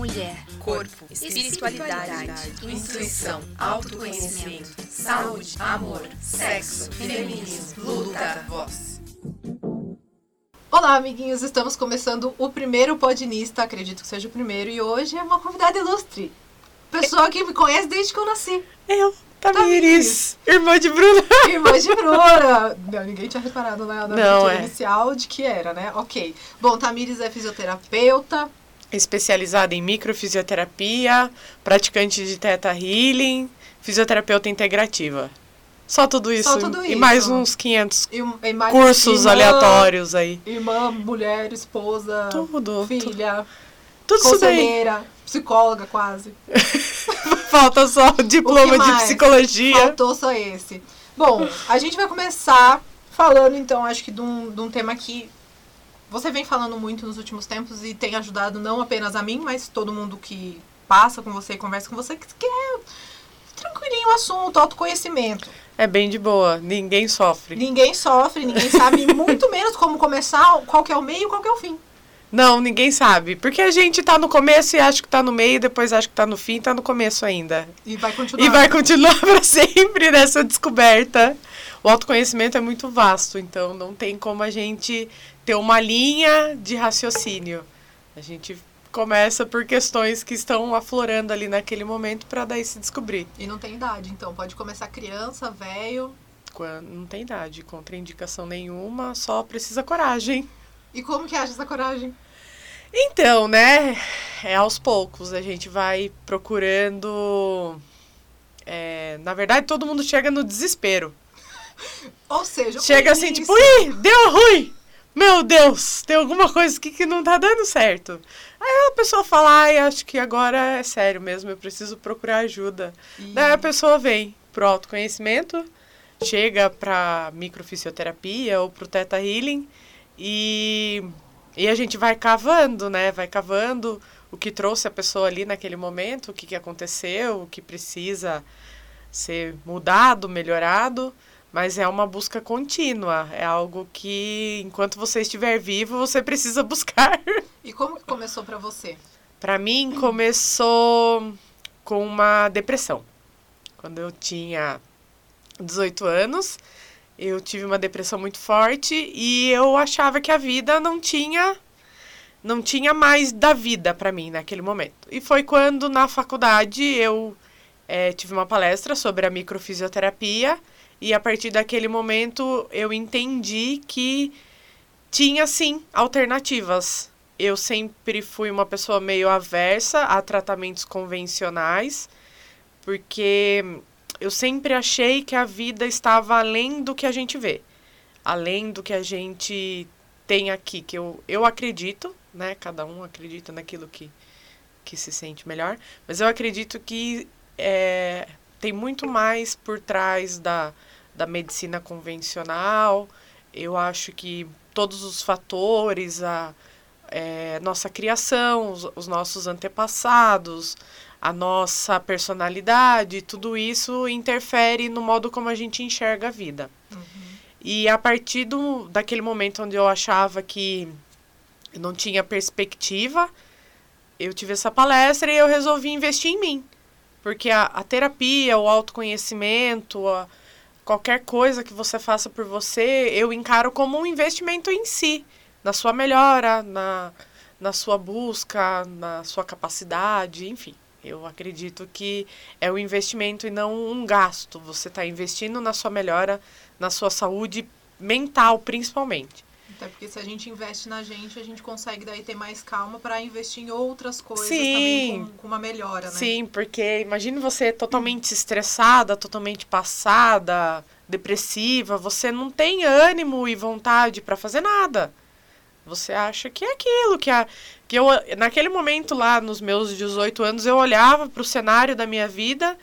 mulher, corpo, espiritualidade, intuição, autoconhecimento, saúde, amor, sexo, feminismo, luta, voz. Olá, amiguinhos! Estamos começando o primeiro Podinista, acredito que seja o primeiro, e hoje é uma convidada ilustre. Pessoa que me conhece desde que eu nasci. Eu, Tamires, irmã de Bruna. Irmã de Bruna. Não, ninguém tinha reparado né, na Não, é. inicial de que era, né? Ok. Bom, Tamires é fisioterapeuta, Especializada em microfisioterapia, praticante de Theta Healing, fisioterapeuta integrativa. Só tudo isso. tudo E mais isso. uns 500 e, e mais cursos irmã, aleatórios aí. Irmã, mulher, esposa, Tudo. filha, Tudo isso daí. conselheira, psicóloga quase. Falta só o O diploma de mais? psicologia. Faltou só esse. Bom, a gente vai começar falando, então, acho que de um, de um tema que você vem falando muito nos últimos tempos e tem ajudado não apenas a mim, mas todo mundo que passa com você e conversa com você, que quer tranquilinho o assunto, autoconhecimento. É bem de boa, ninguém sofre. Ninguém sofre, ninguém sabe muito menos como começar, qual que é o meio e qual que é o fim. Não, ninguém sabe. Porque a gente tá no começo e acha que tá no meio, depois acha que tá no fim e tá no começo ainda. E vai continuar. E vai continuar para sempre nessa descoberta. O autoconhecimento é muito vasto, então não tem como a gente ter uma linha de raciocínio. A gente começa por questões que estão aflorando ali naquele momento para daí se descobrir. E não tem idade, então pode começar criança, velho. Não tem idade, contraindicação nenhuma, só precisa coragem. E como que acha essa coragem? Então, né, é aos poucos, a gente vai procurando. é, na verdade, todo mundo chega no desespero. Ou seja, Chega assim, tipo, ih, deu ruim! Meu Deus, tem alguma coisa aqui que não tá dando certo. Aí a pessoa fala, ai, acho que agora é sério mesmo, eu preciso procurar ajuda. Daí a pessoa vem pro autoconhecimento, chega pra microfisioterapia ou pro Teta Healing e, e a gente vai cavando, né? Vai cavando o que trouxe a pessoa ali naquele momento, o que, que aconteceu, o que precisa ser mudado, melhorado. Mas é uma busca contínua. É algo que, enquanto você estiver vivo, você precisa buscar. E como que começou pra você? Para mim, começou com uma depressão. Quando eu tinha 18 anos, eu tive uma depressão muito forte e eu achava que a vida não tinha não tinha mais da vida para mim naquele momento. E foi quando na faculdade eu eh, tive uma palestra sobre a microfisioterapia e a partir daquele momento eu entendi que tinha sim alternativas. Eu sempre fui uma pessoa meio aversa a tratamentos convencionais, porque eu sempre achei que a vida estava além do que a gente vê, além do que a gente tem aqui, que eu, eu acredito, né? Cada um acredita naquilo que, que se sente melhor, mas eu acredito que é, tem muito mais por trás da, da medicina convencional. Eu acho que todos os fatores, a é, nossa criação, os, os nossos antepassados, a nossa personalidade, tudo isso interfere no modo como a gente enxerga a vida. E a partir do, daquele momento onde eu achava que eu não tinha perspectiva, eu tive essa palestra e eu resolvi investir em mim. Porque a, a terapia, o autoconhecimento, a, qualquer coisa que você faça por você, eu encaro como um investimento em si, na sua melhora, na, na sua busca, na sua capacidade, enfim. Eu acredito que é um investimento e não um gasto. Você está investindo na sua melhora, na sua saúde mental, principalmente. Até porque se a gente investe na gente, a gente consegue daí ter mais calma pra investir em outras coisas Sim. também com, com uma melhora, né? Sim, porque imagine você totalmente estressada, totalmente passada, depressiva, você não tem ânimo e vontade para fazer nada. Você acha que é aquilo, que, a, que eu, naquele momento lá, nos meus 18 anos, eu olhava para o cenário da minha vida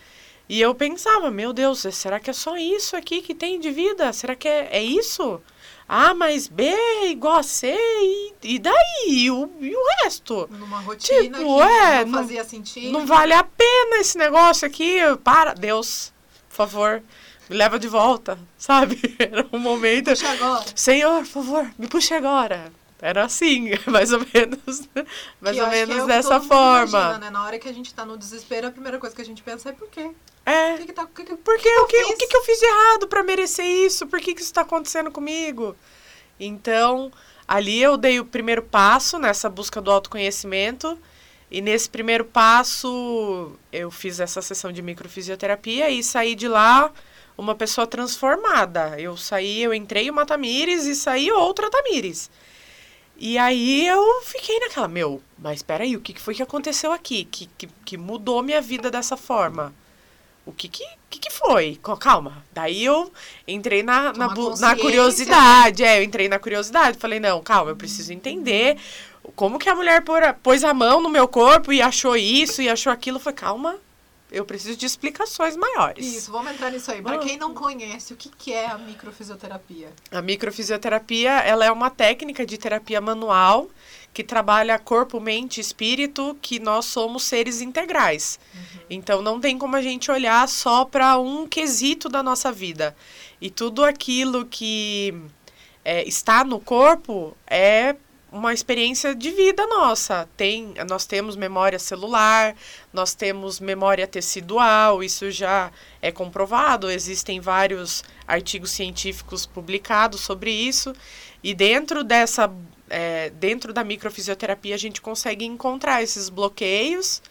e eu pensava, meu Deus, será que é só isso aqui que tem de vida? Será que é, é isso? A mais B é igual a C e, e daí? E o, e o resto? Numa rotina Tipo, é, não não- fazia sentido. Não vale a pena esse negócio aqui. Para, Deus, por favor, me leva de volta, sabe? Era um momento. Puxa agora. Senhor, por favor, me puxe agora. Era assim, mais ou menos, mais Que eu ou menos é dessa forma. imagina, né? Na hora que a gente tá no desespero, a primeira coisa que a gente pensa é por quê? É. O que, que tá. Que o que, eu o fiz? que, que eu fiz de errado pra merecer isso? Por que, que isso tá acontecendo comigo? Então, ali eu dei o primeiro passo nessa busca do autoconhecimento. E nesse primeiro passo, eu fiz essa sessão de microfisioterapia e saí de lá uma pessoa transformada. Eu saí, eu entrei uma Tamires e saí outra Tamires. E aí eu fiquei naquela, meu, mas peraí, o que que foi que aconteceu aqui? Que, que, que mudou minha vida dessa forma? O que que, que, que foi? Calma. Daí eu entrei na, na, na curiosidade. É, eu entrei na curiosidade. Falei, não, calma, eu preciso entender como que a mulher pôr- pôs a mão no meu corpo e achou isso e achou aquilo. Eu falei, calma, eu preciso de explicações maiores. Isso, vamos entrar nisso aí. Ah. quem não conhece, o que, que é a microfisioterapia? A microfisioterapia, ela é uma técnica de terapia manual que trabalha corpo, mente e espírito, que nós somos seres integrais. Então não tem como a gente olhar só para um quesito da nossa vida. E tudo aquilo que é, está no corpo é uma experiência de vida nossa. Tem, nós temos memória celular, nós temos memória tecidual, isso já é comprovado, existem vários artigos científicos publicados sobre isso. E dentro dessa é, dentro da microfisioterapia a gente consegue encontrar esses bloqueios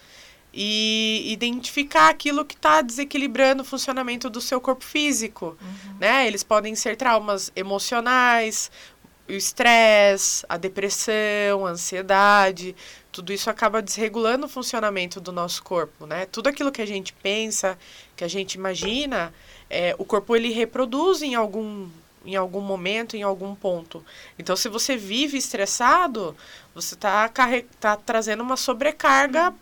e identificar aquilo que está desequilibrando o funcionamento do seu corpo físico. Né? Eles podem ser traumas emocionais, o estresse, a depressão, a ansiedade, tudo isso acaba desregulando o funcionamento do nosso corpo, né? Tudo aquilo que a gente pensa, que a gente imagina, é, o corpo ele reproduz em algum em algum momento, em algum ponto. Então, se você vive estressado, você está tá trazendo uma sobrecarga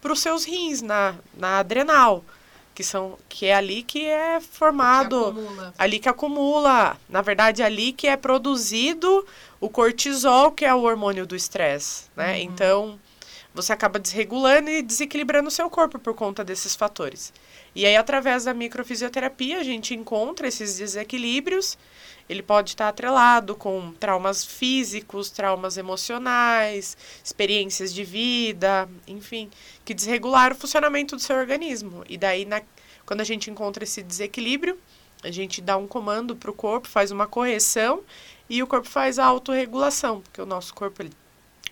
para os seus rins, na, na adrenal, que, são, que é ali que é Que formado acumula. ali que acumula, na verdade, ali que é produzido o cortisol, que é o hormônio do estresse, né? Então, você acaba desregulando e desequilibrando o seu corpo por conta desses fatores. E aí, através da microfisioterapia, a gente encontra esses desequilíbrios. Ele pode estar atrelado com traumas físicos, traumas emocionais, experiências de vida, enfim, que desregularam o funcionamento do seu organismo. E daí, na, quando a gente encontra esse desequilíbrio, a gente dá um comando para o corpo, faz uma correção e o corpo faz a autorregulação, porque o nosso corpo, ele,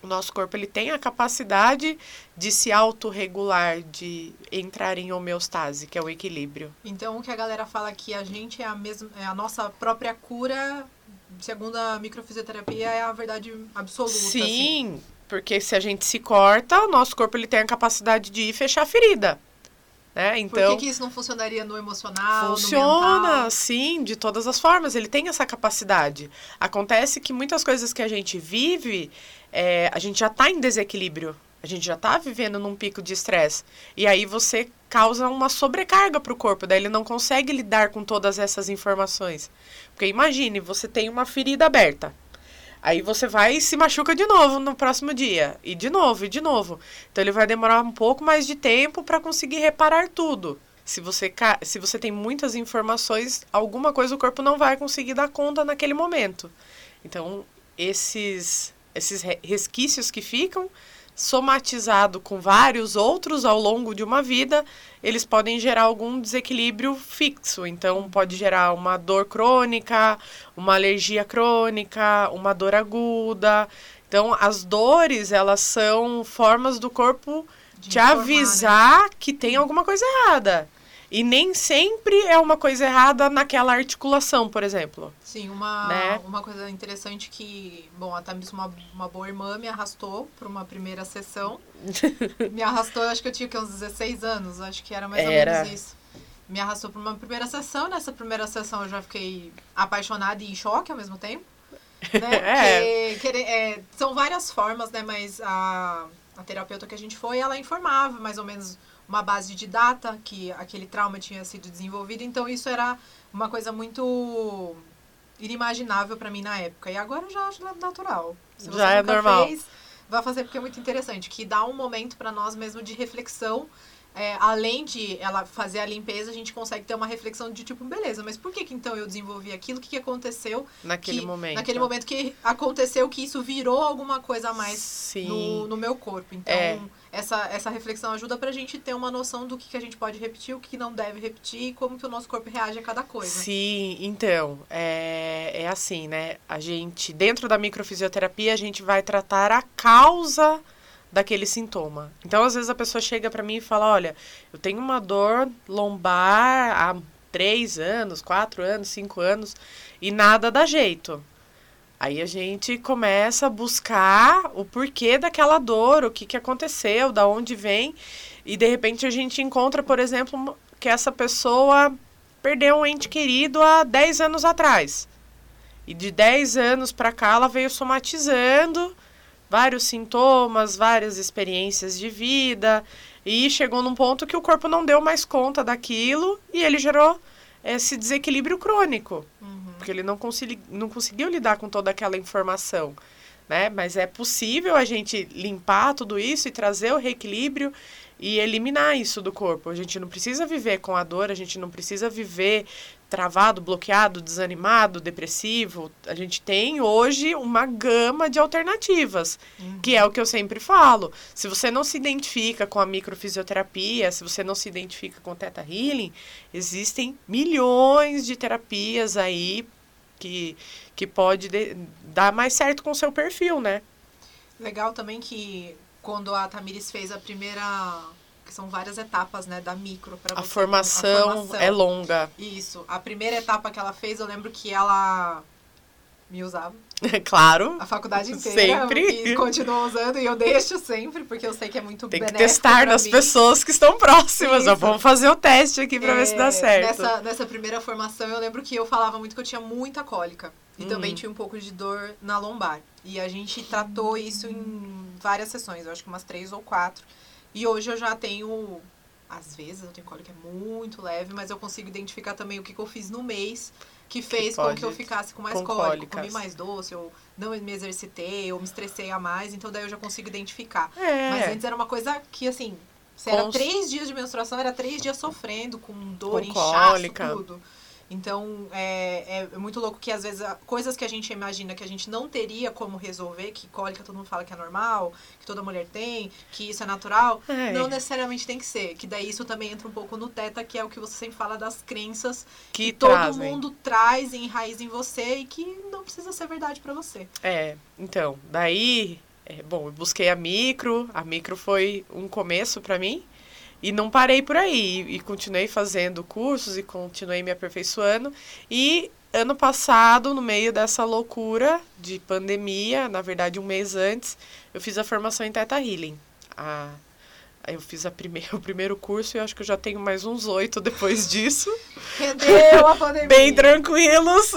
o nosso corpo ele tem a capacidade de se autorregular, de entrar em homeostase, que é o equilíbrio. Então, o que a galera fala que a gente é a, mesma, é a nossa própria cura, segundo a microfisioterapia, é a verdade absoluta. assim. Sim, porque se a gente se corta, o nosso corpo ele tem a capacidade de ir fechar a ferida. Né? Por Então, que, que isso não funcionaria no emocional, no Funciona, mental? sim, de todas as formas. Ele tem essa capacidade. Acontece que muitas coisas que a gente vive, é, a gente já está em desequilíbrio. A gente já está vivendo num pico de estresse. E aí você causa uma sobrecarga para o corpo. Daí ele não consegue lidar com todas essas informações. Porque imagine, você tem uma ferida aberta. Aí você vai e se machuca de novo no próximo dia. E de novo, e de novo. Então ele vai demorar um pouco mais de tempo para conseguir reparar tudo. Se você, se você tem muitas informações, alguma coisa o corpo não vai conseguir dar conta naquele momento. Então, esses, esses re- resquícios que ficam, somatizado com vários outros ao longo de uma vida, eles podem gerar algum desequilíbrio fixo. Então, pode gerar uma dor crônica, uma alergia crônica, uma dor aguda. Então, as dores, elas são formas do corpo De te informar, né? avisar que tem alguma coisa errada. E nem sempre é uma coisa errada naquela articulação, por exemplo. Sim, uma, Né? uma coisa interessante que, bom, a Thamis, uma, uma boa irmã, me arrastou para uma primeira sessão. me arrastou, acho que eu tinha que, uns 16 anos, acho que era mais Era. ou menos isso. Me arrastou para uma primeira sessão. Nessa primeira sessão eu já fiquei apaixonada e em choque ao mesmo tempo. Né? É. Porque, querer- é, são várias formas, né? Mas a, a terapeuta que a gente foi, ela informava mais ou menos uma base de data que aquele trauma tinha sido desenvolvido. Então isso era uma coisa muito inimaginável para mim na época. E agora eu já acho natural. Se você Já é normal. Fez, vai fazer porque é muito interessante, que dá um momento para nós mesmo de reflexão é, além de ela fazer a limpeza, a gente consegue ter uma reflexão de tipo, beleza, mas por que, que então eu desenvolvi aquilo? O que, que aconteceu? Naquele que, momento. Naquele momento que aconteceu que isso virou alguma coisa a mais Sim. no, no meu corpo. Então, É. essa, essa reflexão ajuda pra gente ter uma noção do que, que a gente pode repetir, o que não deve repetir e como que o nosso corpo reage a cada coisa. Sim, então, é, é assim, né? A gente, dentro da microfisioterapia, a gente vai tratar a causa daquele sintoma. Então, às vezes a pessoa chega pra mim e fala, olha, eu tenho uma dor lombar há três anos, quatro anos, cinco anos, e nada dá jeito. Aí a gente começa a buscar o porquê daquela dor, o que, que aconteceu, da onde vem, e de repente a gente encontra, por exemplo, que essa pessoa perdeu um ente querido há 10 anos atrás. E de 10 anos para cá ela veio somatizando vários sintomas, várias experiências de vida e chegou num ponto que o corpo não deu mais conta daquilo e ele gerou esse desequilíbrio crônico, Uhum. Porque ele não, consegui, não conseguiu lidar com toda aquela informação. Né? Mas é possível a gente limpar tudo isso e trazer o reequilíbrio e eliminar isso do corpo. A gente não precisa viver com a dor, a gente não precisa viver travado, bloqueado, desanimado, depressivo. A gente tem hoje uma gama de alternativas, que é o que eu sempre falo. Se você não se identifica com a microfisioterapia, se você não se identifica com o Theta Healing, existem milhões de terapias aí que, que pode de- dar mais certo com o seu perfil, né? Legal também que quando a Tamires fez a primeira. Que são várias etapas, né, da micro para A formação, é longa. Isso. A primeira etapa que ela fez, eu lembro que ela me usava claro. a faculdade inteira. Sempre. E continua usando, e eu deixo sempre, porque eu sei que é muito Tem que testar nas mim. pessoas que estão próximas. ó. Vamos fazer o teste aqui pra ver se dá É, certo. Nessa, nessa primeira formação, eu lembro que eu falava muito que eu tinha muita cólica. E Uhum. também tinha um pouco de dor na lombar. E a gente tratou isso em várias sessões, eu acho que umas três ou quatro. E hoje eu já tenho. Às vezes eu tenho cólica muito leve, mas eu consigo identificar também o que, que eu fiz no mês que fez com pode- que eu ficasse com mais com cólica. cólicas. Comi mais doce, eu não me exercitei, eu me estressei a mais, então daí eu já consigo identificar. É. Mas antes era uma coisa que, assim, se era Cons- três dias de menstruação, era três dias sofrendo, com dor, Com inchaço, cólica. tudo. Então, é, é muito louco que às vezes coisas que a gente imagina que a gente não teria como resolver, que cólica todo mundo fala que é normal, que toda mulher tem, que isso é natural, É. não necessariamente tem que ser. Que daí isso também entra um pouco no teta, que é o que você sempre fala das crenças que, que todo mundo traz e enraiza em você e que não precisa ser verdade pra você. É, então, daí, é, bom, eu busquei a micro, a micro foi um começo pra mim, e não parei por aí, e continuei fazendo cursos e continuei me aperfeiçoando, e ano passado, no meio dessa loucura de pandemia, na verdade um mês antes, eu fiz a formação em Teta Healing. A, eu fiz a prime o primeiro curso e acho que eu já tenho mais uns oito depois disso. Rendeu a pandemia. Bem tranquilos.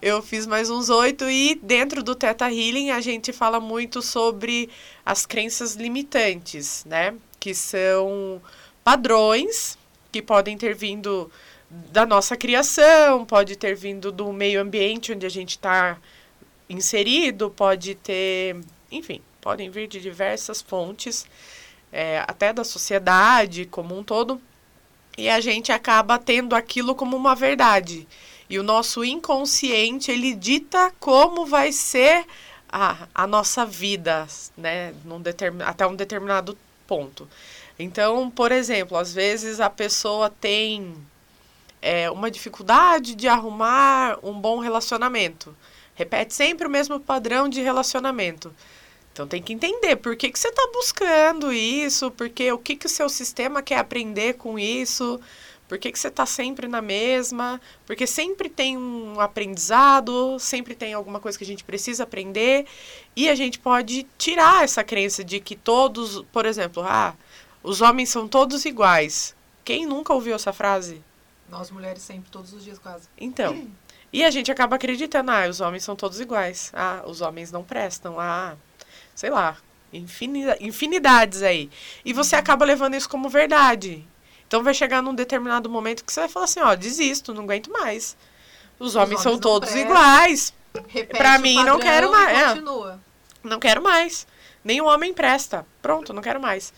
eu fiz mais uns oito e dentro do Teta Healing a gente fala muito sobre as crenças limitantes, né? Que são padrões que podem ter vindo da nossa criação, pode ter vindo do meio ambiente onde a gente está inserido, pode ter, enfim, podem vir de diversas fontes, é, até da sociedade como um todo e a gente acaba tendo aquilo como uma verdade. E o nosso inconsciente, ele dita como vai ser a, a nossa vida, né? Num determin, até um determinado ponto. Então, por exemplo, às vezes a pessoa tem é, uma dificuldade de arrumar um bom relacionamento. Repete sempre o mesmo padrão de relacionamento. Então tem que entender por que, que você está buscando isso, porque o que, que o seu sistema quer aprender com isso, por que, que você está sempre na mesma, porque sempre tem um aprendizado, sempre tem alguma coisa que a gente precisa aprender, e a gente pode tirar essa crença de que todos, por exemplo, ah, os homens são todos iguais. Quem nunca ouviu essa frase? Nós mulheres sempre, todos os dias quase. Então. E a gente acaba acreditando, ah, os homens são todos iguais. Ah, os homens não prestam. Ah, sei lá, infinida- infinidades aí. E você acaba levando isso como verdade. Então vai chegar num determinado momento que você vai falar assim, ó, desisto, não aguento mais. Os homens, são homens não todos prestam. iguais. O mim, não quero mais, é. Não quero mais. Nenhum homem presta. Pronto, não quero mais.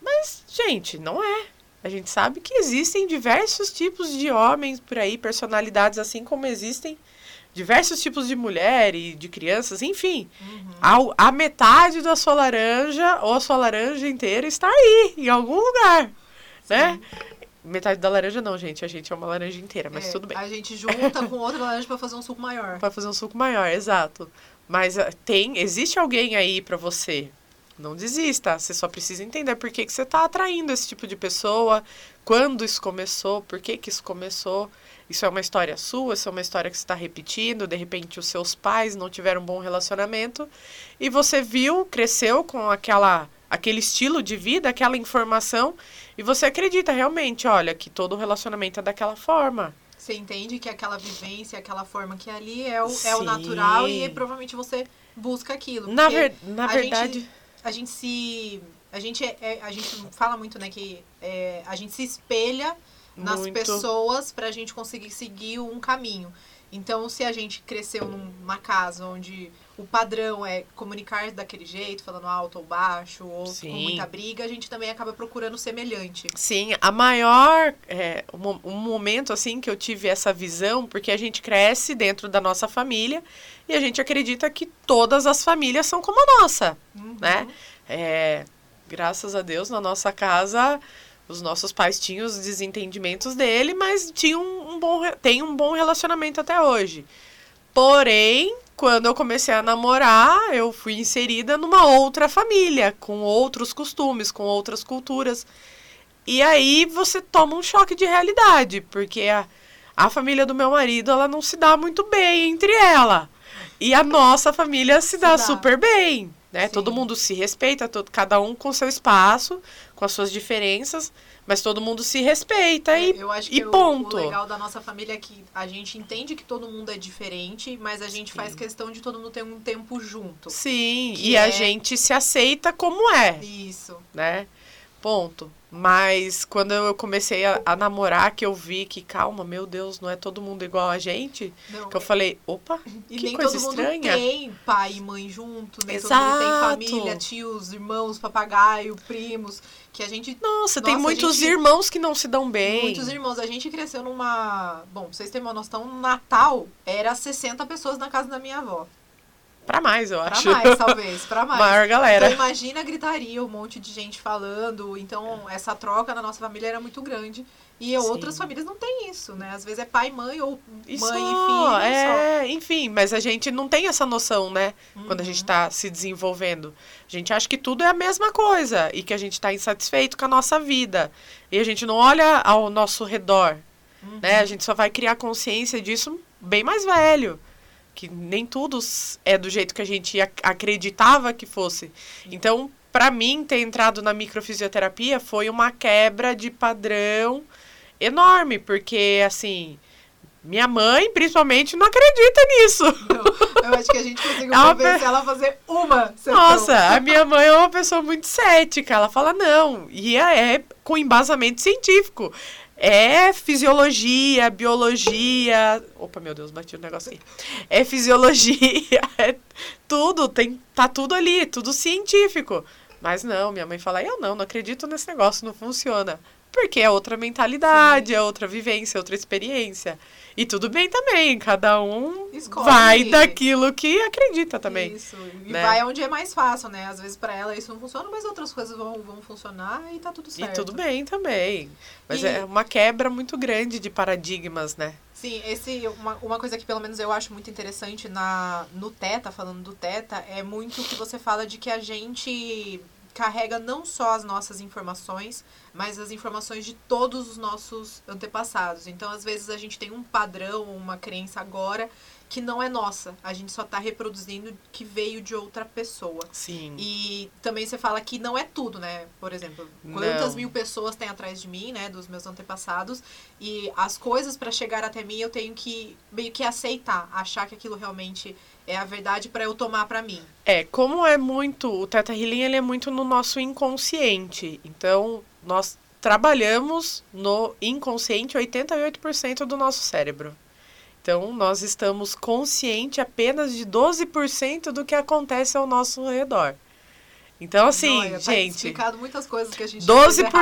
Mas, gente, não é. A gente sabe que existem diversos tipos de homens por aí, personalidades, assim como existem diversos tipos de mulher e de crianças, enfim. Uhum. A, a, metade da sua laranja, ou a sua laranja inteira, está aí, em algum lugar. Né? Metade da laranja não, gente. A gente é uma laranja inteira, mas é, tudo bem. A gente junta com outra laranja para fazer um suco maior. Para fazer um suco maior, exato. Mas uh, tem, existe alguém aí para você. Não desista. Você só precisa entender por que, que você está atraindo esse tipo de pessoa, quando isso começou, por que, que isso começou. Isso é uma história sua, isso é uma história que você está repetindo. De repente, os seus pais não tiveram um bom relacionamento e você viu, cresceu com aquela, aquele estilo de vida, aquela informação e você acredita realmente, olha, que todo relacionamento é daquela forma. Você entende que aquela vivência, aquela forma que é ali é o, é o natural e provavelmente você busca aquilo. Na, ver, na a verdade. Gente, a gente se. A gente, é, é, a gente fala muito, né, que é, a gente se espelha nas muito. pessoas para a gente conseguir seguir um caminho. Então, se a gente cresceu numa casa onde o padrão é comunicar daquele jeito, falando alto ou baixo, ou Sim. com muita briga, a gente também acaba procurando semelhante. Sim, a maior. É, um, um momento assim que eu tive essa visão, porque a gente cresce dentro da nossa família e a gente acredita que todas as famílias são como a nossa, uhum. né? É, graças a Deus, na nossa casa os nossos pais tinham os desentendimentos dele, mas tinham um bom, tem um bom relacionamento até hoje. Porém, quando eu comecei a namorar, eu fui inserida numa outra família, com outros costumes, com outras culturas. E aí você toma um choque de realidade, porque a, a família do meu marido, ela não se dá muito bem entre ela. E a nossa família se, se dá, dá, super bem, né? Todo mundo se respeita, todo, cada um com seu espaço, com as suas diferenças, mas todo mundo se respeita é, e, eu acho que e ponto. O, o legal da nossa família é que a gente entende que todo mundo é diferente, mas a gente Sim. faz questão de todo mundo ter um tempo junto. Sim, e é... a gente se aceita como é. Isso. Né? Ponto. Mas quando eu comecei a, a, namorar, que eu vi que, calma, meu Deus, não é todo mundo igual a gente, não, que eu falei, opa, e que nem coisa todo estranha. mundo tem pai e mãe junto, nem Exato. todo mundo tem família, tios, irmãos, papagaio, primos, que a gente... Nossa, nossa tem muitos gente, irmãos que não se dão bem. Muitos irmãos. A gente cresceu numa... Bom, pra vocês terem uma noção, no Natal era 60 pessoas na casa da minha avó. Pra mais, eu acho. Pra mais, talvez, pra mais. Maior galera. Então imagina a gritaria, um monte de gente falando. Então, essa troca na nossa família era muito grande. E Sim. outras famílias não tem isso, né? Às vezes é pai, mãe ou isso, mãe e filho. É, só. enfim, mas a gente não tem essa noção, né? Uhum. Quando a gente tá se desenvolvendo. A gente acha que tudo é a mesma coisa e que a gente tá insatisfeito com a nossa vida. E a gente não olha ao nosso redor, uhum. né? A gente só vai criar consciência disso bem mais velho que nem tudo é do jeito que a gente acreditava que fosse. Então, para mim, ter entrado na microfisioterapia foi uma quebra de padrão enorme, porque assim, minha mãe, principalmente, não acredita nisso. Não, eu acho que a gente conseguiu é convencer pe... ela a fazer uma sessão. Nossa, a minha mãe é uma pessoa muito cética. Ela fala, não. E é, é com embasamento científico. É fisiologia, biologia. Opa, meu Deus, bati o um negócio aqui. É fisiologia, é tudo, tem, tá tudo ali, tudo científico. Mas não, minha mãe fala, eu não, não acredito nesse negócio, não funciona. Porque é outra mentalidade, Sim. é outra vivência, é outra experiência. E tudo bem também, cada um Escolhe. vai daquilo que acredita também. Isso, e né? vai onde é mais fácil, né? Às vezes para ela isso não funciona, mas outras coisas vão, vão funcionar e tá tudo certo. E tudo bem também. Mas e... é uma quebra muito grande de paradigmas, né? Sim, esse, uma, uma coisa que pelo menos eu acho muito interessante na, no Teta, falando do Teta, é muito que você fala de que a gente carrega não só as nossas informações, mas as informações de todos os nossos antepassados. Então, às vezes, a gente tem um padrão, uma crença agora que não é nossa. A gente só está reproduzindo que veio de outra pessoa. Sim. E também você fala que não é tudo, né? Por exemplo, quantas não. mil pessoas tem atrás de mim, né? Dos meus antepassados. E as coisas para chegar até mim eu tenho que meio que aceitar, achar que aquilo realmente é a verdade para eu tomar para mim. É, como é muito, o Teta Healing ele é muito no nosso inconsciente. Então, nós trabalhamos no inconsciente 88% do nosso cérebro. Então, nós estamos conscientes apenas de 12% do que acontece ao nosso redor. Então, assim, Olha, tá gente, explicado muitas coisas que a gente fez errado.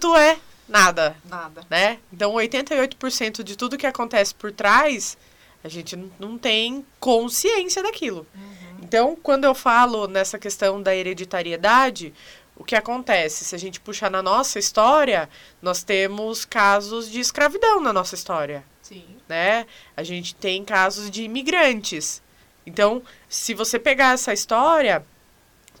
12% é nada, Nada. né? Então, 88% de tudo que acontece por trás, a gente não- não tem consciência daquilo. Uhum. Então, quando eu falo nessa questão da hereditariedade, o que acontece? Se a gente puxar na nossa história, nós temos casos de escravidão na nossa história, Sim. né? A gente tem casos de imigrantes. Então, se você pegar essa história,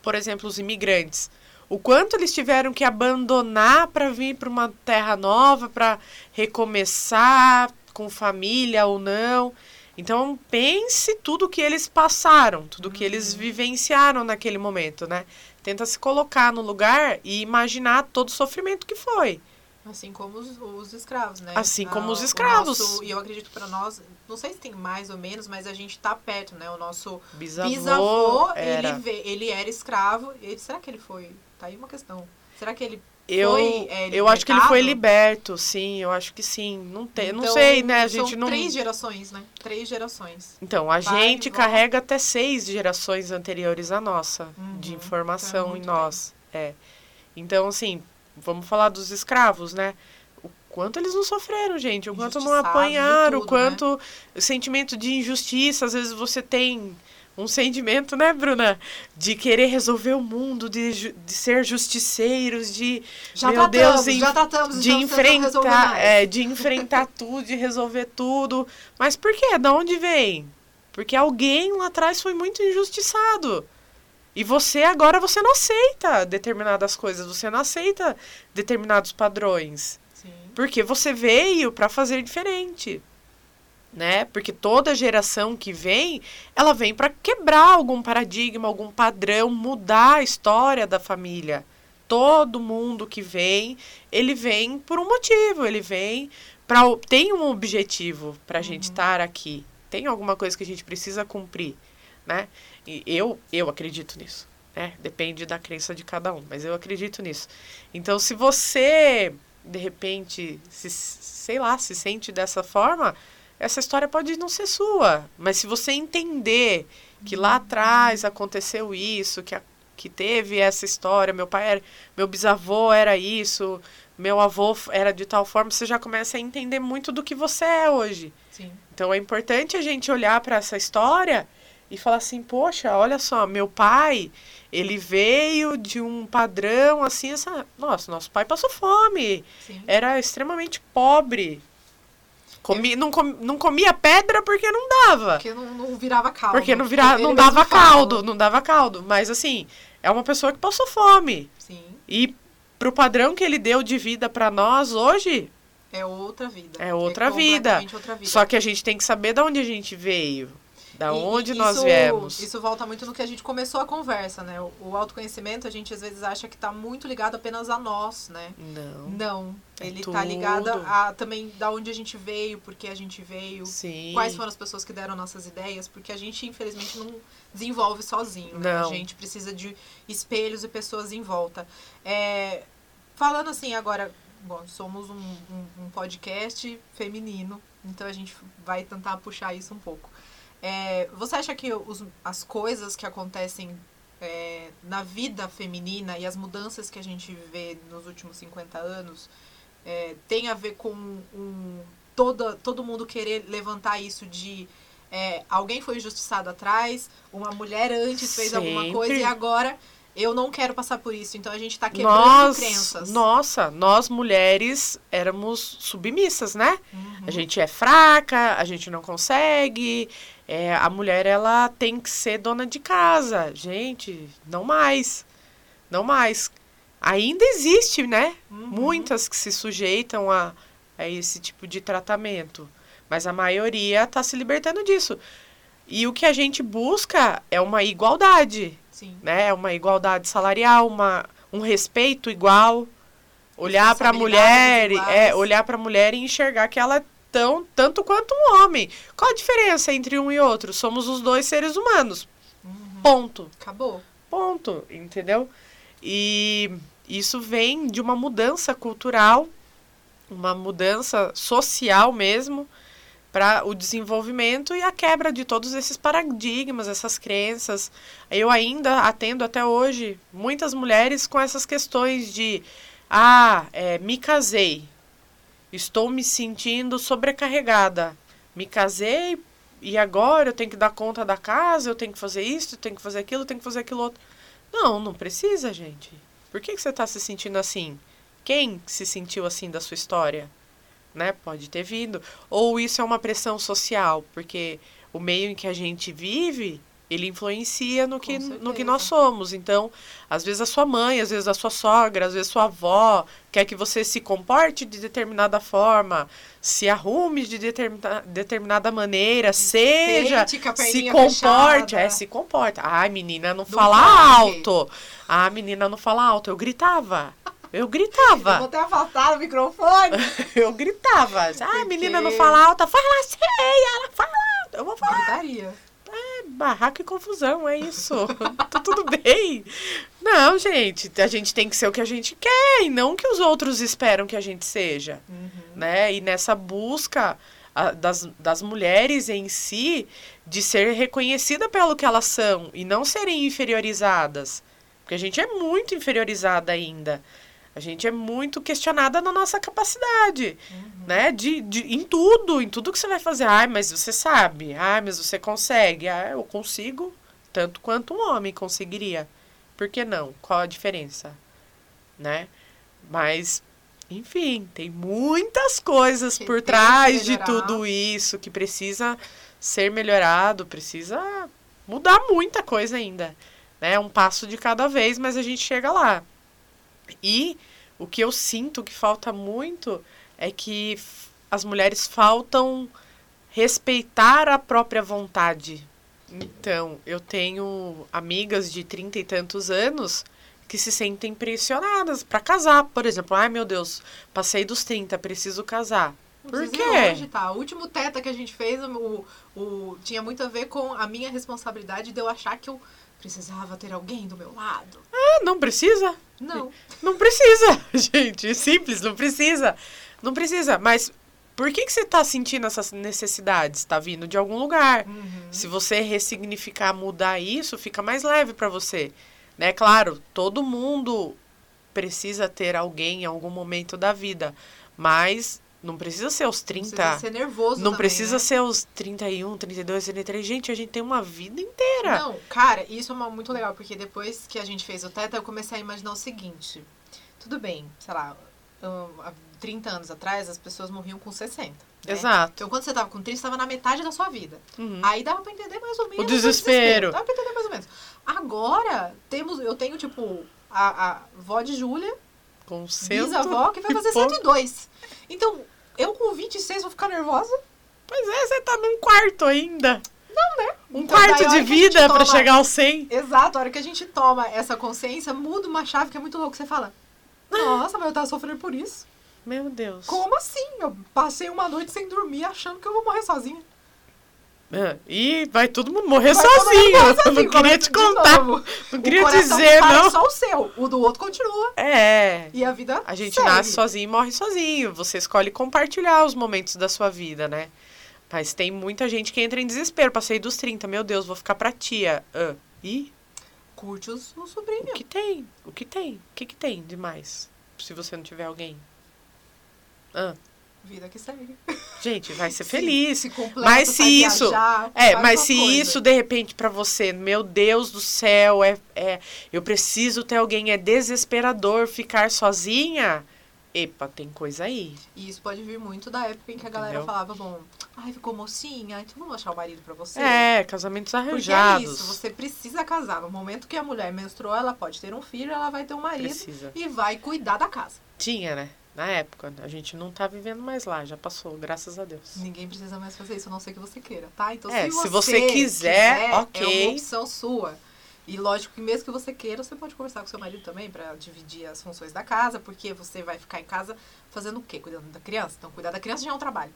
por exemplo, os imigrantes, o quanto eles tiveram que abandonar para vir para uma terra nova, para recomeçar com família ou não. Então, pense tudo que eles passaram, tudo que eles vivenciaram naquele momento, né? Tenta se colocar no lugar e imaginar todo o sofrimento que foi. Assim como os, os escravos, né? Assim como os o escravos. e eu acredito para nós, não sei se tem mais ou menos, mas a gente tá perto, né? O nosso Bisavô, bisavô, era. ele, ele era escravo. Ele, será que ele foi? Tá aí uma questão. Será que ele Eu, foi, é, eu acho que ele foi liberto, sim, eu acho que sim. Não tem, não Então, sei, né? A são gente não. três gerações, né? Três gerações. Então, a Vai, gente volta. carrega até seis gerações anteriores à nossa, Uhum, de informação em nós. É. Então, assim, vamos falar dos escravos, né? O quanto eles não sofreram, gente, o quanto não apanharam, o tudo, quanto o sentimento de injustiça, às vezes você tem um sentimento, né, Bruna, de querer resolver o mundo, de, de ser justiceiros, de Já Meu tratamos, Deus, já tratamos, de resolver enfrentar, é, de enfrentar tudo, de resolver tudo. Mas por quê? Da onde vem? Porque alguém lá atrás foi muito injustiçado. E você agora você não aceita determinadas coisas, você não aceita determinados padrões, Sim. porque você veio para fazer diferente. Né? Porque toda geração que vem, ela vem para quebrar algum paradigma, algum padrão, mudar a história da família. Todo mundo que vem, ele vem por um motivo, ele vem para tem um objetivo para a gente estar aqui. Tem alguma coisa que a gente precisa cumprir, né? E eu eu acredito nisso, né? Depende da crença de cada um, mas eu acredito nisso. Então, se você de repente se sei lá, se sente dessa forma, essa história pode não ser sua, mas se você entender que lá atrás aconteceu isso, que, a- que teve essa história, meu pai era, meu bisavô era isso, meu avô era de tal forma, você já começa a entender muito do que você é hoje. Sim. Então é importante a gente olhar para essa história e falar assim, poxa, olha só, meu pai, ele veio de um padrão assim, essa, nossa, nosso pai passou fome, Sim. era extremamente pobre. Comi, não, com- não comia pedra porque não dava. Porque não, não virava caldo. Porque não, Ele não dava caldo, não dava caldo. Mas assim, é uma pessoa que passou fome. Sim. E pro padrão que ele deu de vida pra nós hoje, É outra vida. É outra vida. completamente outra vida. só que a gente tem que saber de onde a gente veio. Da E- onde nós isso- viemos. Isso volta muito no que a gente começou a conversa, né? O, o autoconhecimento, a gente às vezes acha que tá muito ligado apenas a nós, né? Não. Não. É Ele tá ligado a também da onde a gente veio, porque a gente veio, Sim. quais foram as pessoas que deram nossas ideias, porque a gente, infelizmente, não desenvolve sozinho. Né? A gente precisa de espelhos e pessoas em volta. É, falando assim agora, bom, somos um, um- um podcast feminino, então a gente vai tentar puxar isso um pouco. É, você acha que os- as coisas que acontecem é, na vida feminina e as mudanças que a gente vê nos últimos 50 anos é, tem a ver com um, toda, todo mundo querer levantar isso de é, alguém foi injustiçado atrás, uma mulher antes fez alguma Sempre. coisa e agora eu não quero passar por isso. Então a gente tá quebrando Nós, crenças. nossa, nós mulheres éramos submissas, né? Uhum. A gente é fraca, a gente não consegue. é, a mulher ela tem que ser dona de casa. Gente, não mais. Não mais. Ainda existe, né? Uhum. Muitas que se sujeitam a, a esse tipo de tratamento. Mas a maioria está se libertando disso. E o que a gente busca é uma igualdade, Sim. né? Uma igualdade salarial, uma, um respeito igual. Olhar para a mulher, iguais. é, olhar para a mulher e enxergar que ela é tão, tanto quanto um homem. Qual a diferença entre um e outro? Somos os dois seres humanos. Uhum. Ponto. Acabou. Ponto, entendeu? E isso vem de uma mudança cultural, uma mudança social mesmo, para o desenvolvimento e a quebra de todos esses paradigmas, essas crenças. Eu ainda atendo até hoje muitas mulheres com essas questões de ah, é, me casei, estou me sentindo sobrecarregada. Me casei e agora eu tenho que dar conta da casa, eu tenho que fazer isso, eu tenho que fazer aquilo, eu tenho que fazer aquilo outro. Não, não precisa, gente. Por que, que você está se sentindo assim? Quem se sentiu assim da sua história? Né? Pode ter vindo. Ou isso é uma pressão social, porque o meio em que a gente vive ele influencia no que, no que nós somos. Então, às vezes a sua mãe, às vezes a sua sogra, às vezes a sua avó quer que você se comporte de determinada forma, se arrume de determina, determinada maneira, seja, se comporte, é, se comporta. Ai, menina, não, não fala alto. Ah, menina, não fala alto. Eu gritava. Eu gritava. Eu vou até afastar o microfone. eu gritava. Ah, menina, não fala alto. Fala assim, ela fala alto. Eu vou falar. Gritaria barraco e confusão, é isso. tá tudo bem. Não, gente, a gente tem que ser o que a gente quer e não o que os outros esperam que a gente seja. Uhum. Né? E nessa busca a, das, das mulheres em si de ser reconhecida pelo que elas são e não serem inferiorizadas. Porque a gente é muito inferiorizada ainda. A gente é muito questionada na nossa capacidade, uhum. né? De, de, em tudo, em tudo que você vai fazer. Ai, mas você sabe. Ai, mas você consegue. Ah, eu consigo tanto quanto um homem conseguiria. Por que não? Qual a diferença? Né? Mas, enfim, tem muitas coisas que por trás de tudo isso que precisa ser melhorado, precisa mudar muita coisa ainda. Né? Um passo de cada vez, mas a gente chega lá. E o que eu sinto que falta muito é que as mulheres faltam respeitar a própria vontade. Então, eu tenho amigas de trinta e tantos anos que se sentem pressionadas para casar, por exemplo. Ai, meu Deus, passei dos 30, preciso casar. Por quê? Hoje, tá? O último teta que a gente fez, o, o, tinha muito a ver com a minha responsabilidade de eu achar que eu precisava ter alguém do meu lado. Ah, não precisa. Não. Não precisa, gente. Simples, não precisa. Não precisa. Mas por que, que você está sentindo essas necessidades? Está vindo de algum lugar. Uhum. Se você ressignificar, mudar isso, fica mais leve para você. Né? Claro, todo mundo precisa ter alguém em algum momento da vida. Mas não precisa ser aos 30. Não precisa ser nervoso. Não também, precisa né? ser aos 31, 32, 33. Gente, a gente tem uma vida inteira. Não, cara, isso é uma, muito legal, porque depois que a gente fez o Teta, eu comecei a imaginar o seguinte. Tudo bem, sei lá, há 30 anos atrás, as pessoas morriam com 60. Né? Exato. Então, quando você tava com 30, você tava na metade da sua vida. Uhum. Aí dava pra entender mais ou menos. O desespero. O desespero. Dava pra entender mais ou menos. Agora, temos, eu tenho, tipo, a, a vó de Júlia. Com cento Bisavó, que vai fazer 102. Então, eu com 26 vou ficar nervosa? Pois é, você tá num quarto ainda. Não, né? Um então, quarto de vida para chegar ao 100. Exato, a hora que a gente toma essa consciência, muda uma chave que é muito louco. Você fala, nossa, mas eu tava sofrendo por isso. Meu Deus. Como assim? Eu passei uma noite sem dormir achando que eu vou morrer sozinha. É, e vai todo mundo morrer vai sozinho. Mundo sozinho. não queria te contar. Não queria dizer, não. só o seu. O do outro continua. É. E a vida. A gente segue. nasce sozinho e morre sozinho. Você escolhe compartilhar os momentos da sua vida, né? Mas tem muita gente que entra em desespero. Passei dos 30, meu Deus, vou ficar pra tia. Uh, e? Curte os, o sobrinho. O que tem? O que tem? O que, que tem demais? Se você não tiver alguém. Ah. Vida que segue. Gente, vai ser feliz. Se, se mas se isso, viajar, é, mas se coisa. isso de repente para você, meu Deus do céu, é, é, eu preciso ter alguém, é desesperador ficar sozinha. Epa, tem coisa aí. E isso pode vir muito da época em que a galera Entendeu? falava, bom, ai, ficou mocinha, então vamos achar o marido para você. É, casamentos arranjados. Porque é isso, você precisa casar. No momento que a mulher menstruou, ela pode ter um filho, ela vai ter um marido precisa. e vai cuidar da casa. Tinha, né? Na época, a gente não tá vivendo mais lá, já passou, graças a Deus. Ninguém precisa mais fazer isso, a não ser que você queira, tá? Então, é, se, você se você, quiser, quiser, ok. É uma opção sua. E lógico que mesmo que você queira, você pode conversar com seu marido também para dividir as funções da casa, porque você vai ficar em casa fazendo o quê? Cuidando da criança? Então, cuidar da criança já é um trabalho.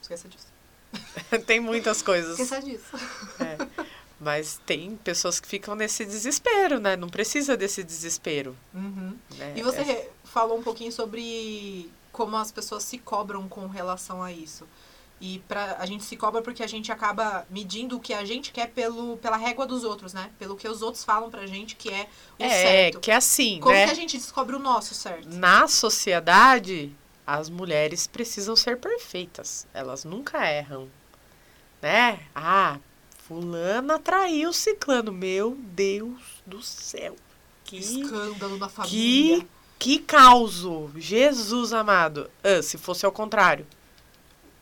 Esqueça disso. tem muitas coisas. Esqueça disso. É. Mas tem pessoas que ficam nesse desespero, né? Não precisa desse desespero. Uhum. Né? E você é... falou um pouquinho sobre como as pessoas se cobram com relação a isso. E pra, a gente se cobra porque a gente acaba medindo o que a gente quer pelo, pela régua dos outros, né? Pelo que os outros falam pra gente que é o É, certo. que é assim, Como né? que a gente descobre o nosso certo? Na sociedade, as mulheres precisam ser perfeitas. Elas nunca erram. Né? Ah, fulana traiu ciclano. Meu Deus do céu. Que, Escândalo na família. que, que causo. Jesus amado. Ah, se fosse ao contrário.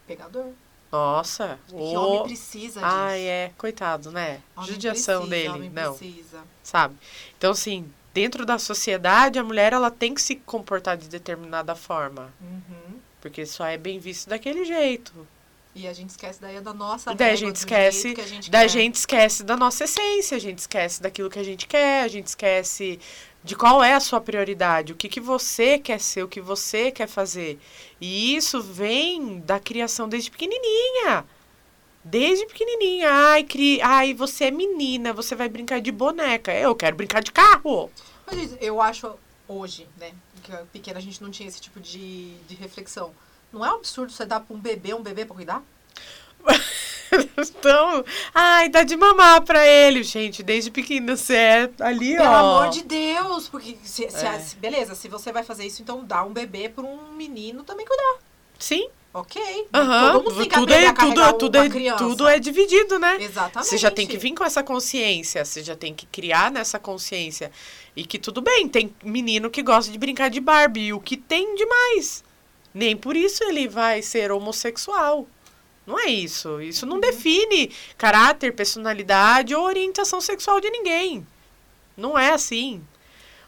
Pegador. Nossa. Que ô- homem precisa disso. Ai, é. Coitado, né? Homem Judiação precisa, dele. homem Não. precisa. sabe? Então, assim, dentro da sociedade, a mulher ela tem que se comportar de determinada forma. Uhum. Porque só é bem visto daquele jeito. E a gente esquece daí da nossa Daí a régua, gente esquece jeito que a gente Da quer. gente esquece da nossa essência, a gente esquece daquilo que a gente quer, a gente esquece de qual é a sua prioridade, o que, que você quer ser, o que você quer fazer. E isso vem da criação desde pequenininha. Desde pequenininha. Ai, cri... Ai, você é menina, você vai brincar de boneca. Eu quero brincar de carro. Mas eu acho hoje, né? Que pequena a gente não tinha esse tipo de, de reflexão. Não é um absurdo você dar pra um bebê um bebê pra cuidar? Então, ai, dá de mamar pra ele, gente. Desde pequena você é ali, Pelo ó. amor de Deus! Porque, se, se- É. se- beleza, se você vai fazer isso, então dá um bebê pra um menino também cuidar. Sim, Ok. aham. Todo mundo tem que Tudo, é, tudo, tudo, é, criança. tudo é dividido, né? Exatamente. Você já tem que vir com essa consciência, você já tem que criar nessa consciência. E que tudo bem, tem menino que gosta de brincar de Barbie, e o que tem demais. Nem por isso ele vai ser homossexual. Não é isso. Isso não define caráter, personalidade ou orientação sexual de ninguém. Não é assim.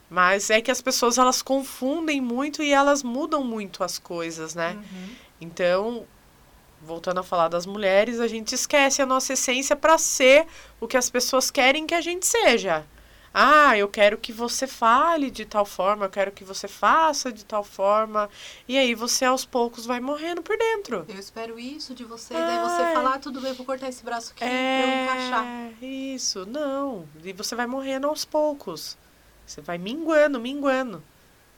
Mas é que as pessoas elas confundem muito e elas mudam muito as coisas, né? Uhum. Então, voltando a falar das mulheres, a gente esquece a nossa essência para ser o que as pessoas querem que a gente seja. Ah, eu quero que você fale de tal forma, eu quero que você faça de tal forma. E aí você aos poucos vai morrendo por dentro. Eu espero isso de você. E daí você É. falar, ah, tudo bem, vou cortar esse braço aqui pra eu encaixar. É, isso, não. E você vai morrendo aos poucos. Você vai minguando, minguando.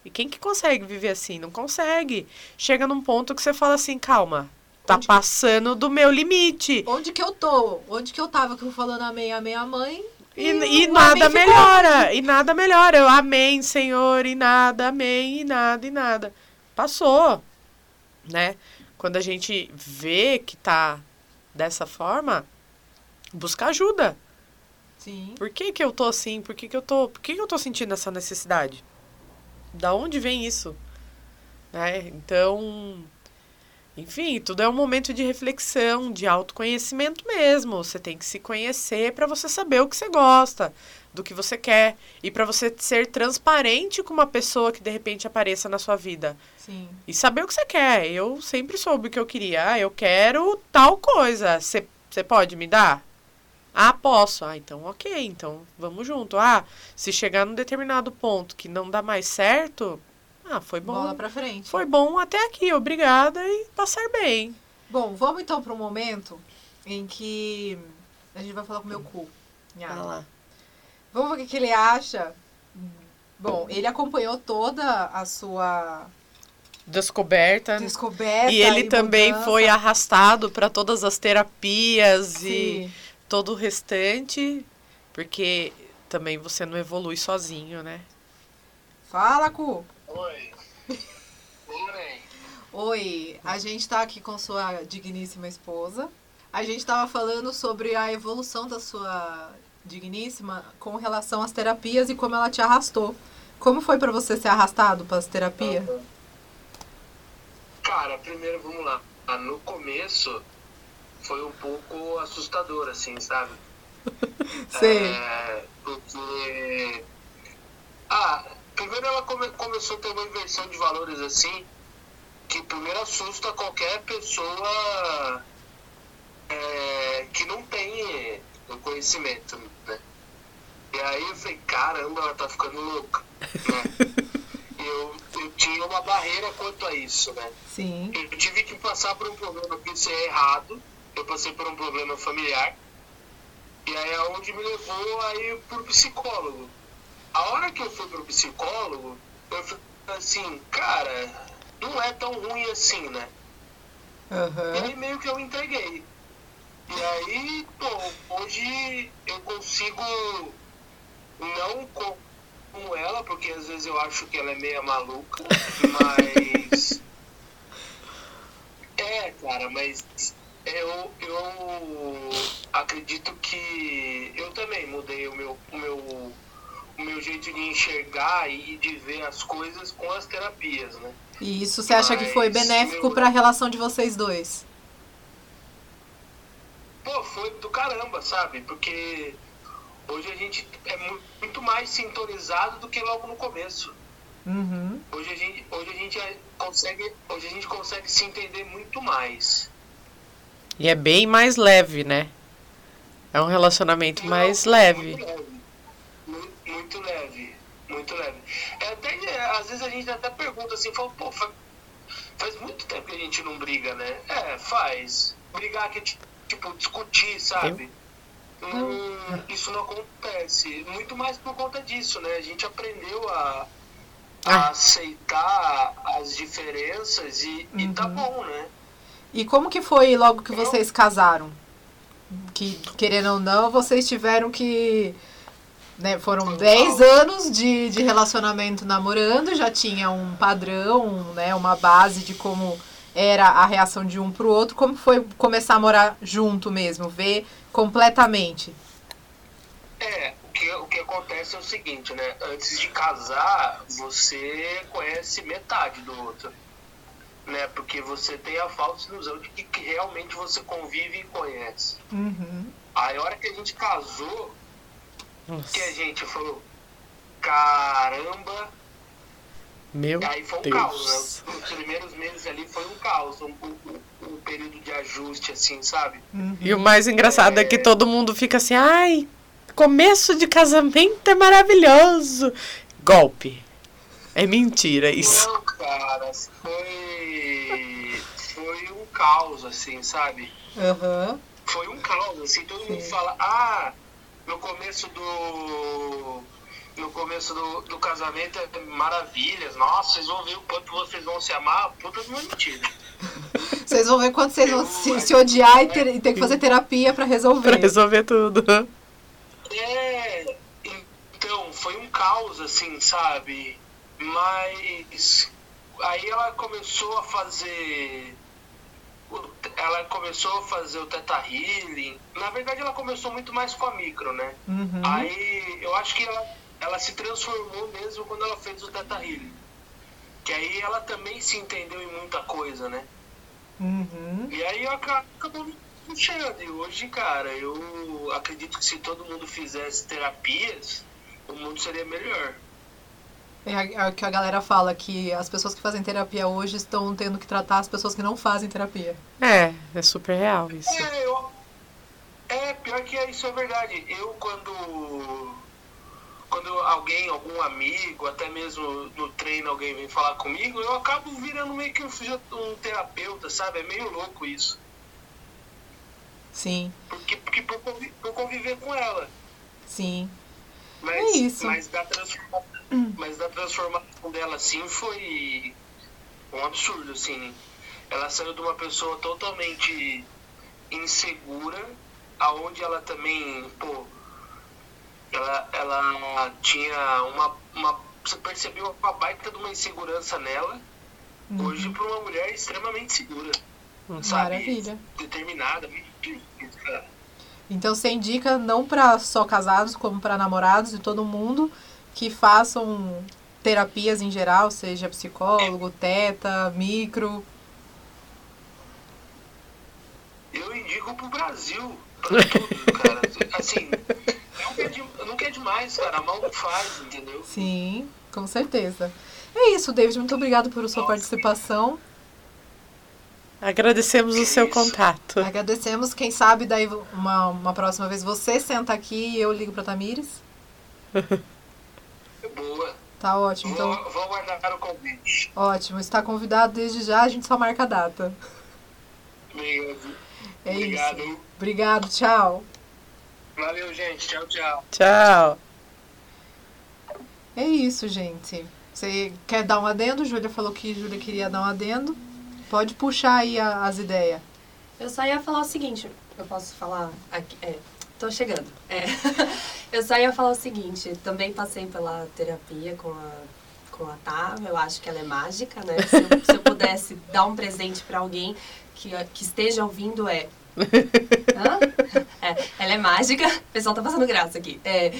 E quem que consegue viver assim? Não consegue. Chega num ponto que você fala assim, calma, tá Onde que- passando do meu limite. Onde que eu tô? Onde que eu tava que eu falando amém, amém, a mãe? E, e nada amém ficou melhora, e nada melhora. Eu amém, Senhor, e nada, amém, e nada, e nada. Passou, né? Quando a gente vê que tá dessa forma, buscar ajuda. Sim. Por que que eu tô assim? Por que que eu tô, por que que eu tô sentindo essa necessidade? Da onde vem isso? Né? Então, enfim, tudo é um momento de reflexão, de autoconhecimento mesmo. Você tem que se conhecer para você saber o que você gosta, do que você quer e para você ser transparente com uma pessoa que de repente apareça na sua vida Sim. e saber o que você quer. Eu sempre soube o que eu queria. Ah, eu quero tal coisa. Você você pode me dar? Ah, posso. Ah, então ok, então vamos junto. Ah, se chegar num determinado ponto que não dá mais certo, ah, foi bom. Bola pra frente. Foi bom até aqui, obrigada e passar bem. Bom, vamos então para um momento em que a gente vai falar com o meu cu. Vai lá. Vamos ver o que, ele acha. Bom, ele acompanhou toda a sua Descoberta. descoberta. E ele também mudança. foi arrastado para todas as terapias e Sim. todo o restante, porque também você não evolui sozinho, né? Fala, cu. Oi. Oi. Oi, a gente tá aqui com sua digníssima esposa. A gente tava falando sobre a evolução da sua digníssima com relação às terapias e como ela te arrastou. Como foi pra você ser arrastado para as terapias? Cara, primeiro vamos lá. No começo foi um pouco assustador, assim, sabe? Sei. É, porque. Ah, primeiro ela come- começou a ter uma inversão de valores assim, que primeiro assusta qualquer pessoa é, que não tem o conhecimento, né? E aí eu falei, caramba, ela tá ficando louca, né? Eu, eu tinha uma barreira quanto a isso, né? Sim. Eu tive que passar por um problema que isso é errado. Eu passei por um problema familiar. E aí é onde me levou aí pro psicólogo. A hora que eu fui pro psicólogo, eu falei assim, cara, não é tão ruim assim, né? Aham. E aí meio que eu entreguei. E aí, pô, hoje eu consigo não co- como ela, porque às vezes eu acho que ela é meia maluca, mas. É, cara, mas eu, eu acredito que eu também mudei o meu, o meu, o meu jeito de enxergar e de ver as coisas com as terapias, né? E isso você acha que foi Mas benéfico eu- para a relação de vocês dois? Pô, foi do caramba, sabe? Porque hoje a gente é mu- muito mais sintonizado do que logo no começo. Uhum. Hoje a gente, hoje a gente é- consegue, hoje a gente consegue se entender muito mais. E é bem mais leve, né? É um relacionamento mais Não, leve. Muito leve. Muito, leve. Muito leve. É até, é, às vezes a gente até pergunta assim, fala, pô, fa- faz muito tempo que a gente não briga, né? É, faz. Brigar que tipo, discutir, sabe? Hum, isso não acontece. Muito mais por conta disso, né? A gente aprendeu a, a Ah. aceitar as diferenças e, e tá Uhum. bom, né? E como que foi logo que vocês casaram? Que, querendo ou não, vocês tiveram que. Né, foram Foi um 10 caos. anos de, de relacionamento namorando, já tinha um padrão, né, uma base de como era a reação de um pro outro. Como foi começar a morar junto mesmo? Ver completamente. É, o que, o que acontece é o seguinte, né? Antes de casar, você conhece metade do outro. Né? Porque você tem a falsa ilusão de que, que realmente você convive e conhece. Uhum. Aí a hora que a gente casou, Nossa, que a gente falou, caramba, meu aí foi um Deus. caos, né? Os primeiros meses ali foi um caos, um, um, um período de ajuste, assim, sabe? Uhum. E o mais engraçado é que todo mundo fica assim, ai, começo de casamento é maravilhoso. Golpe. É mentira isso. Não, cara, foi. Foi um caos, assim, sabe? Aham. Foi um caos, assim, todo mundo Sim. fala, ah, no começo do. No começo do, do casamento é maravilhas, nossa, vocês vão ver o quanto vocês vão se amar, puta de uma mentira. Vocês vão ver quando vocês vão se, se odiar e ter, e ter que fazer terapia pra resolver. Pra resolver tudo. É, então, foi um caos, assim, sabe? Mas aí ela começou a fazer. Ela começou a fazer o Teta Healing. Na verdade, ela começou muito mais com a micro, né? Uhum. Aí eu acho que ela, ela se transformou mesmo quando ela fez o Teta Healing. Que aí ela também se entendeu em muita coisa, né? Uhum. E aí eu acabou me puxando. E hoje, cara, eu acredito que se todo mundo fizesse terapias, o mundo seria melhor. É é o que a galera fala, que as pessoas que fazem terapia hoje estão tendo que tratar as pessoas que não fazem terapia. É, é super real isso. É, eu, é, pior que é, isso é verdade. Eu, quando, quando alguém, algum amigo, até mesmo no treino alguém vem falar comigo, eu acabo virando meio que um, um terapeuta, sabe? É meio louco isso. Sim, Porque, porque por, convi- por conviver com ela. sim. Mas, É isso. Mas da, transforma- mas da transformação dela, assim, foi um absurdo, assim. Ela saiu de uma pessoa totalmente insegura, aonde ela também, pô, ela, ela tinha uma, uma... Você percebeu uma baita de uma insegurança nela, hoje Uhum. para uma mulher extremamente segura, sabe? Maravilha. Determinada. Então você indica não para só casados, como para namorados e todo mundo que façam terapias em geral, seja psicólogo, teta, micro. Eu indico pro Brasil, pra tudo, cara. Assim, nunca é, de, nunca é demais, cara. A mão faz, entendeu? Sim, com certeza. É isso, David. Muito obrigado por sua participação. Agradecemos o seu Isso. contato. Agradecemos. Quem sabe daí uma, uma próxima vez você senta aqui e eu ligo para Tamires. Boa. Tá ótimo. Então, Vou, vou aguardar o convite. ótimo. Está convidado desde já. A gente só marca a data. Obrigado. É Obrigado. isso. Obrigado. Tchau. Valeu, gente. Tchau, tchau. Tchau. É isso, gente. Você quer dar um adendo? Júlia falou que Júlia queria dar um adendo. Pode puxar aí a- as ideias. Eu só ia falar o seguinte, eu posso falar aqui, é, tô chegando. É. Eu só ia falar o seguinte, também passei pela terapia com a com a Tá, eu acho que ela é mágica, né? Se eu, se eu pudesse dar um presente pra alguém que, que esteja ouvindo é Hã? É, ela é mágica. O pessoal tá passando graça aqui. É,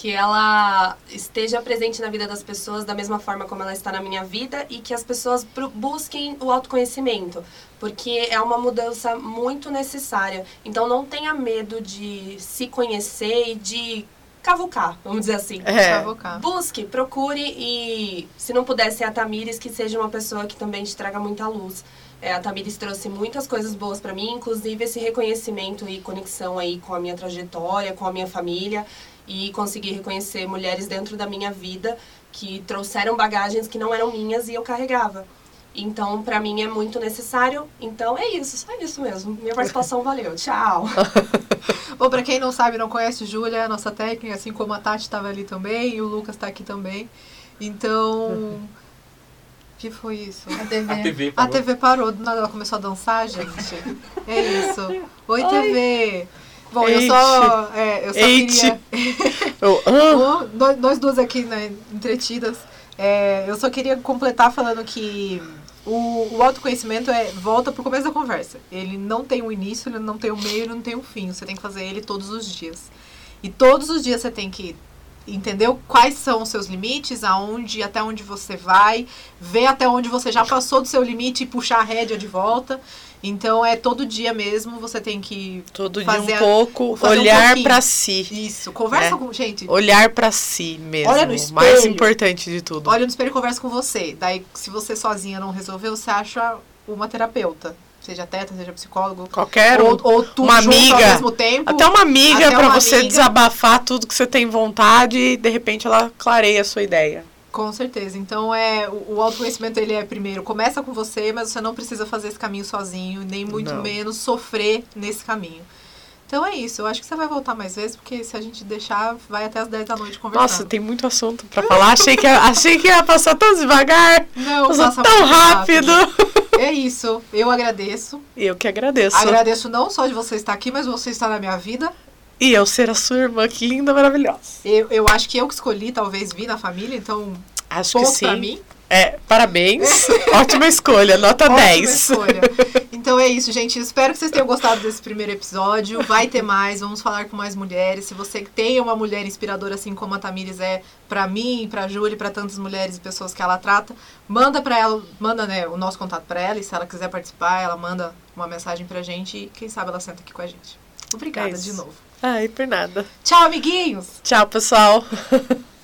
que ela esteja presente na vida das pessoas da mesma forma como ela está na minha vida e que as pessoas busquem o autoconhecimento, porque é uma mudança muito necessária. Então não tenha medo de se conhecer e de cavucar, vamos dizer assim. É. Cavocar. Busque, procure e, se não puder ser a Tamires, que seja uma pessoa que também te traga muita luz. É, a Tamires trouxe muitas coisas boas pra mim, inclusive esse reconhecimento e conexão aí com a minha trajetória, com a minha família e conseguir reconhecer mulheres dentro da minha vida que trouxeram bagagens que não eram minhas e eu carregava. Então, pra mim é muito necessário. Então é isso, só isso mesmo. Minha participação valeu. Tchau. Bom, pra quem não sabe, não conhece, Júlia é a nossa técnica, assim como a Tati estava ali também e o Lucas tá aqui também. Então. O que foi isso? A TV. A TV A parou. TV parou, do nada ela começou a dançar, gente. É isso. Oi, TV! Bom, eu Eite. só, é, eu só Eite. queria. Eu, ah, nós, nós duas aqui, né, entretidas. É, eu só queria completar falando que o, o autoconhecimento é volta pro começo da conversa. Ele não tem um início, ele não tem um meio, ele não tem um fim. Você tem que fazer ele todos os dias. E todos os dias você tem que entender quais são os seus limites, aonde, até onde você vai, ver até onde você já passou do seu limite e puxar a rédea de volta. Então é todo dia mesmo, você tem que todo dia Fazer um a- pouco, um olhar pouquinho. pra si. isso, conversa É. com gente. Olhar pra si mesmo. Olha no mais espelho. importante de tudo. Olha no espelho e conversa com você. Daí, se você sozinha não resolveu, você acha uma terapeuta. Seja teta, seja psicólogo. Qualquer um. Ou, ou tudo uma amiga. ao mesmo tempo. Até uma amiga uma você amiga. desabafar tudo que você tem vontade e de repente ela clareia a sua ideia. Com certeza. Então, é, o, o autoconhecimento, ele é primeiro, começa com você, mas você não precisa fazer esse caminho sozinho, nem muito Não. menos sofrer nesse caminho. Então é isso. Eu acho que você vai voltar mais vezes, porque se a gente deixar, vai até as 10 da noite conversando. Nossa, tem muito assunto pra falar. Achei que, ia- achei que ia passar tão devagar. não, Passou passa tão muito rápido. É isso. Eu agradeço. Eu que agradeço. Agradeço não só de você estar aqui, mas você estar na minha vida. E eu ser a sua irmã, que linda, maravilhosa. Eu, eu acho que eu que escolhi, talvez, vir na família, então, Acho que sim. pra mim. É, parabéns. Ótima escolha, nota Ótima 10. escolha. Então é isso, gente. Espero que vocês tenham gostado desse primeiro episódio. Vai ter mais, vamos falar com mais mulheres. Se você tem uma mulher inspiradora, assim como a Tamires é pra mim, pra Júlia, pra tantas mulheres e pessoas que ela trata, manda pra ela, manda né, o nosso contato pra ela. E se ela quiser participar, ela manda uma mensagem pra gente e quem sabe ela senta aqui com a gente. Obrigada É de novo. Ai, por nada. Tchau, amiguinhos! Tchau, pessoal.